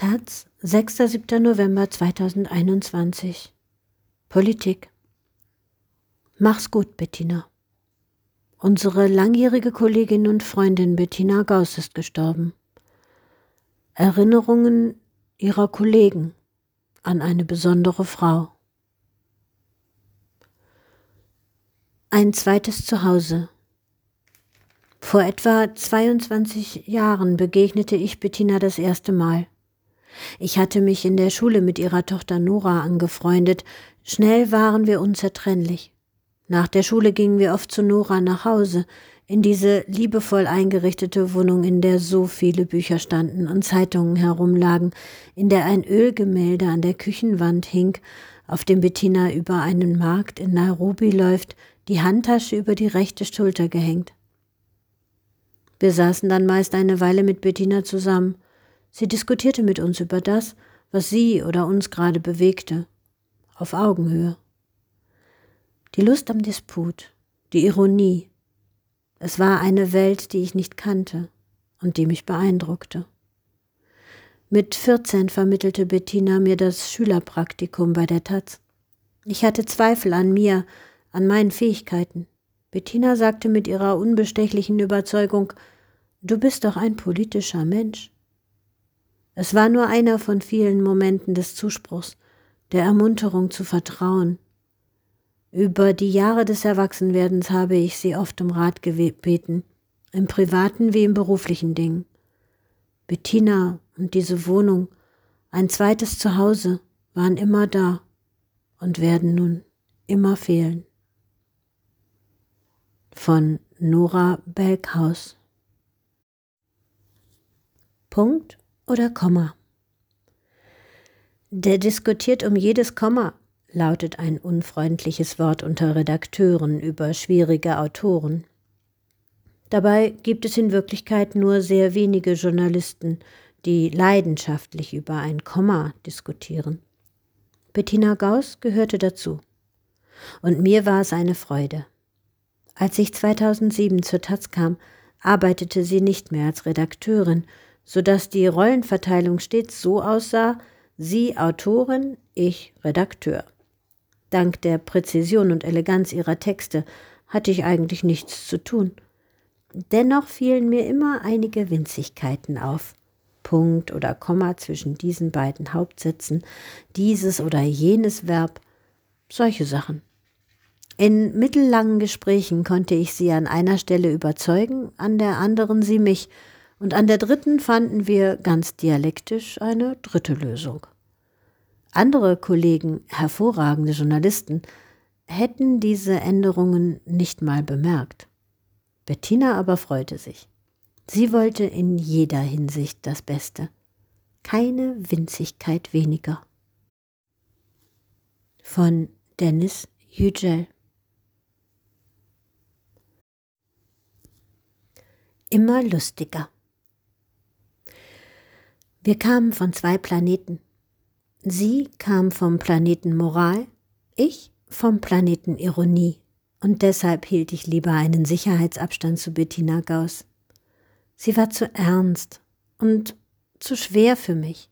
Taz, 6. 7. November 2021. Politik. Mach's gut, Bettina. Unsere langjährige Kollegin und Freundin Bettina Gauss ist gestorben. Erinnerungen ihrer Kollegen an eine besondere Frau. Ein zweites Zuhause. Vor etwa 22 Jahren begegnete ich Bettina das erste Mal. Ich hatte mich in der Schule mit ihrer Tochter Nora angefreundet. Schnell waren wir unzertrennlich. Nach der Schule gingen wir oft zu Nora nach Hause, in diese liebevoll eingerichtete Wohnung, in der so viele Bücher standen und Zeitungen herumlagen, in der ein Ölgemälde an der Küchenwand hing, auf dem Bettina über einen Markt in Nairobi läuft, die Handtasche über die rechte Schulter gehängt. Wir saßen dann meist eine Weile mit Bettina zusammen. Sie diskutierte mit uns über das, was sie oder uns gerade bewegte, auf Augenhöhe. Die Lust am Disput, die Ironie, es war eine Welt, die ich nicht kannte und die mich beeindruckte. Mit 14 vermittelte Bettina mir das Schülerpraktikum bei der Taz. Ich hatte Zweifel an mir, an meinen Fähigkeiten. Bettina sagte mit ihrer unbestechlichen Überzeugung, Du bist doch ein politischer Mensch. Es war nur einer von vielen Momenten des Zuspruchs, der Ermunterung zu vertrauen. Über die Jahre des Erwachsenwerdens habe ich sie oft um Rat gebeten, im privaten wie im beruflichen Ding. Bettina und diese Wohnung, ein zweites Zuhause, waren immer da und werden nun immer fehlen. Von Nora Belkhaus Punkt oder Komma. Der diskutiert um jedes Komma, lautet ein unfreundliches Wort unter Redakteuren über schwierige Autoren. Dabei gibt es in Wirklichkeit nur sehr wenige Journalisten, die leidenschaftlich über ein Komma diskutieren. Bettina Gauss gehörte dazu. Und mir war es eine Freude. Als ich 2007 zur Taz kam, arbeitete sie nicht mehr als Redakteurin, so dass die Rollenverteilung stets so aussah, sie Autorin, ich Redakteur. Dank der Präzision und Eleganz ihrer Texte hatte ich eigentlich nichts zu tun. Dennoch fielen mir immer einige Winzigkeiten auf. Punkt oder Komma zwischen diesen beiden Hauptsätzen, dieses oder jenes Verb, solche Sachen. In mittellangen Gesprächen konnte ich sie an einer Stelle überzeugen, an der anderen sie mich, und an der dritten fanden wir ganz dialektisch eine dritte Lösung. Andere Kollegen, hervorragende Journalisten, hätten diese Änderungen nicht mal bemerkt. Bettina aber freute sich. Sie wollte in jeder Hinsicht das Beste. Keine Winzigkeit weniger. Von Dennis Yücel Immer lustiger. Wir kamen von zwei Planeten. Sie kam vom Planeten Moral, ich vom Planeten Ironie, und deshalb hielt ich lieber einen Sicherheitsabstand zu Bettina Gauss. Sie war zu ernst und zu schwer für mich.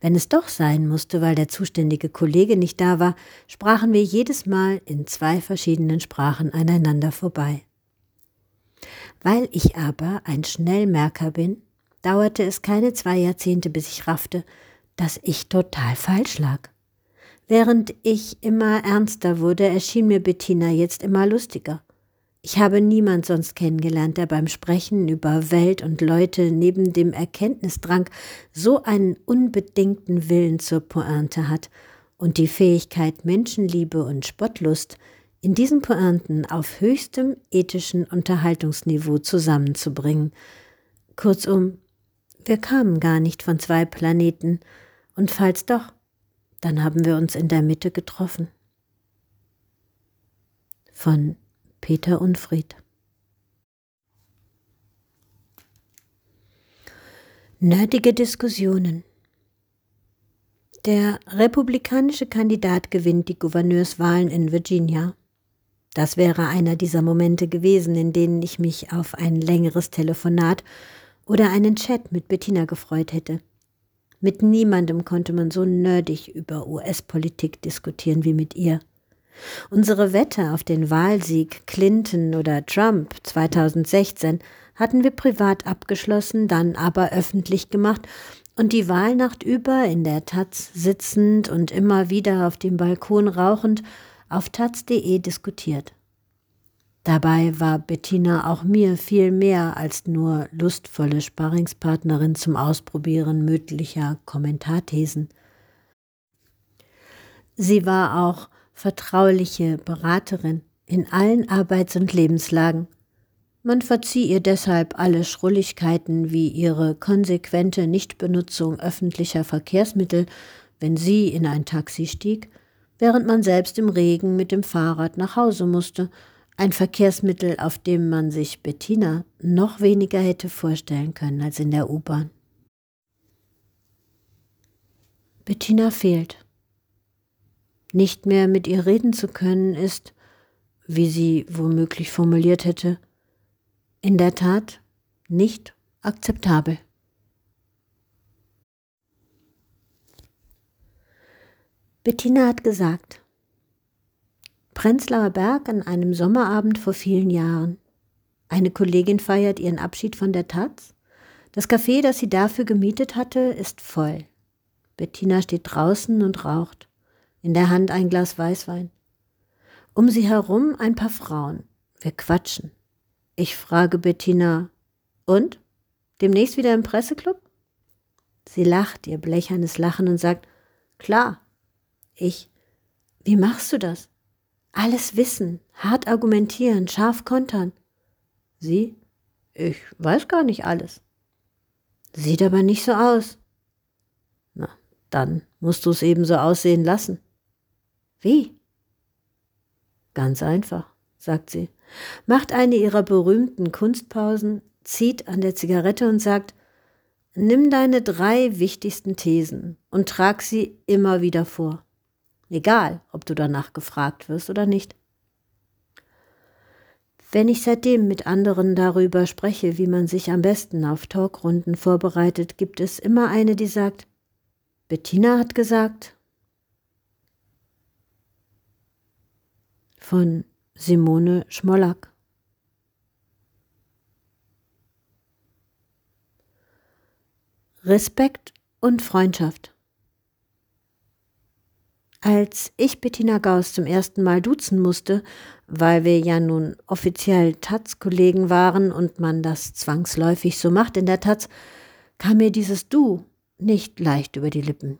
Wenn es doch sein musste, weil der zuständige Kollege nicht da war, sprachen wir jedes Mal in zwei verschiedenen Sprachen aneinander vorbei. Weil ich aber ein Schnellmerker bin, dauerte es keine zwei Jahrzehnte, bis ich raffte, dass ich total falsch lag. Während ich immer ernster wurde, erschien mir Bettina jetzt immer lustiger. Ich habe niemand sonst kennengelernt, der beim Sprechen über Welt und Leute neben dem Erkenntnisdrang so einen unbedingten Willen zur Pointe hat und die Fähigkeit, Menschenliebe und Spottlust in diesen Pointen auf höchstem ethischen Unterhaltungsniveau zusammenzubringen. Kurzum, wir kamen gar nicht von zwei Planeten, und falls doch, dann haben wir uns in der Mitte getroffen. Von Peter Unfried Nerdige Diskussionen Der republikanische Kandidat gewinnt die Gouverneurswahlen in Virginia. Das wäre einer dieser Momente gewesen, in denen ich mich auf ein längeres Telefonat oder einen Chat mit Bettina gefreut hätte. Mit niemandem konnte man so nerdig über US-Politik diskutieren wie mit ihr. Unsere Wette auf den Wahlsieg Clinton oder Trump 2016 hatten wir privat abgeschlossen, dann aber öffentlich gemacht und die Wahlnacht über in der Taz sitzend und immer wieder auf dem Balkon rauchend auf taz.de diskutiert. Dabei war Bettina auch mir viel mehr als nur lustvolle Sparringspartnerin zum Ausprobieren möglicher Kommentarthesen. Sie war auch vertrauliche Beraterin in allen Arbeits- und Lebenslagen. Man verzieh ihr deshalb alle Schrulligkeiten wie ihre konsequente Nichtbenutzung öffentlicher Verkehrsmittel, wenn sie in ein Taxi stieg, während man selbst im Regen mit dem Fahrrad nach Hause musste ein Verkehrsmittel, auf dem man sich Bettina noch weniger hätte vorstellen können als in der U-Bahn. Bettina fehlt. Nicht mehr mit ihr reden zu können ist, wie sie womöglich formuliert hätte, in der Tat nicht akzeptabel. Bettina hat gesagt, Prenzlauer Berg an einem Sommerabend vor vielen Jahren. Eine Kollegin feiert ihren Abschied von der Taz. Das Café, das sie dafür gemietet hatte, ist voll. Bettina steht draußen und raucht. In der Hand ein Glas Weißwein. Um sie herum ein paar Frauen. Wir quatschen. Ich frage Bettina, und? Demnächst wieder im Presseclub? Sie lacht, ihr blechernes Lachen und sagt, klar. Ich, wie machst du das? Alles wissen, hart argumentieren, scharf kontern. Sie? Ich weiß gar nicht alles. Sieht aber nicht so aus. Na, dann musst du es eben so aussehen lassen. Wie? Ganz einfach, sagt sie, macht eine ihrer berühmten Kunstpausen, zieht an der Zigarette und sagt, nimm deine drei wichtigsten Thesen und trag sie immer wieder vor. Egal, ob du danach gefragt wirst oder nicht. Wenn ich seitdem mit anderen darüber spreche, wie man sich am besten auf Talkrunden vorbereitet, gibt es immer eine, die sagt, Bettina hat gesagt. Von Simone Schmollack. Respekt und Freundschaft. Als ich Bettina Gauss zum ersten Mal duzen musste, weil wir ja nun offiziell Taz-Kollegen waren und man das zwangsläufig so macht in der Taz, kam mir dieses Du nicht leicht über die Lippen.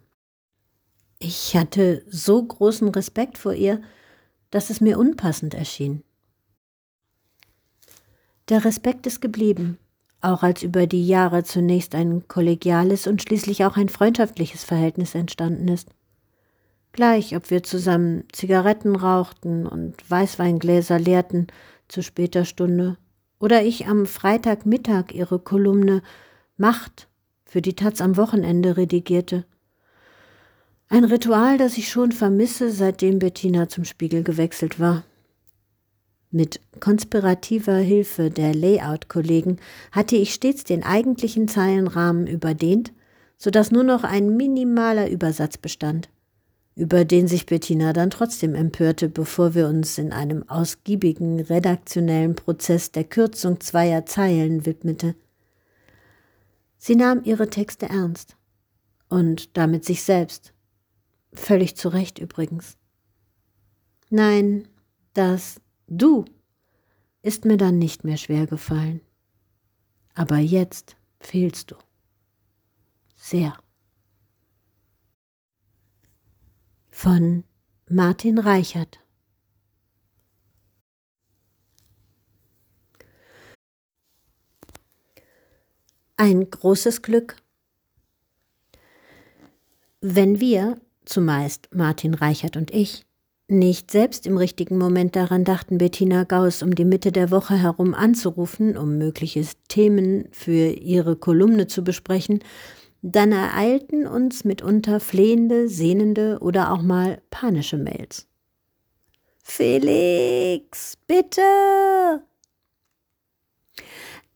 Ich hatte so großen Respekt vor ihr, dass es mir unpassend erschien. Der Respekt ist geblieben, auch als über die Jahre zunächst ein kollegiales und schließlich auch ein freundschaftliches Verhältnis entstanden ist. Gleich, ob wir zusammen Zigaretten rauchten und Weißweingläser leerten zu später Stunde oder ich am Freitagmittag ihre Kolumne Macht für die Taz am Wochenende redigierte. Ein Ritual, das ich schon vermisse, seitdem Bettina zum Spiegel gewechselt war. Mit konspirativer Hilfe der Layout-Kollegen hatte ich stets den eigentlichen Zeilenrahmen überdehnt, sodass nur noch ein minimaler Übersatz bestand über den sich Bettina dann trotzdem empörte, bevor wir uns in einem ausgiebigen redaktionellen Prozess der Kürzung zweier Zeilen widmete. Sie nahm ihre Texte ernst und damit sich selbst. Völlig zu Recht übrigens. Nein, das Du ist mir dann nicht mehr schwer gefallen. Aber jetzt fehlst du. Sehr. Von Martin Reichert. Ein großes Glück. Wenn wir, zumeist Martin Reichert und ich, nicht selbst im richtigen Moment daran dachten, Bettina Gauss um die Mitte der Woche herum anzurufen, um mögliche Themen für ihre Kolumne zu besprechen, dann ereilten uns mitunter flehende, sehnende oder auch mal panische Mails. Felix, bitte!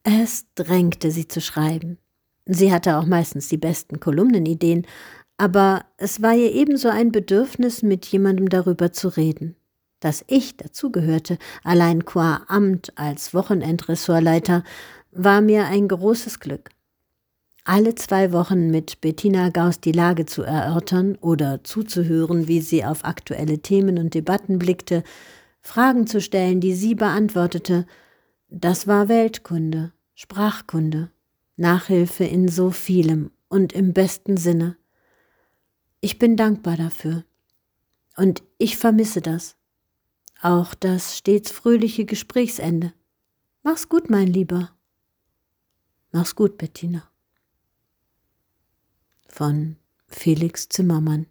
Es drängte sie zu schreiben. Sie hatte auch meistens die besten Kolumnenideen, aber es war ihr ebenso ein Bedürfnis, mit jemandem darüber zu reden. Dass ich dazugehörte, allein qua Amt als Wochenendressortleiter, war mir ein großes Glück. Alle zwei Wochen mit Bettina Gauss die Lage zu erörtern oder zuzuhören, wie sie auf aktuelle Themen und Debatten blickte, Fragen zu stellen, die sie beantwortete, das war Weltkunde, Sprachkunde, Nachhilfe in so vielem und im besten Sinne. Ich bin dankbar dafür. Und ich vermisse das. Auch das stets fröhliche Gesprächsende. Mach's gut, mein Lieber. Mach's gut, Bettina. Von Felix Zimmermann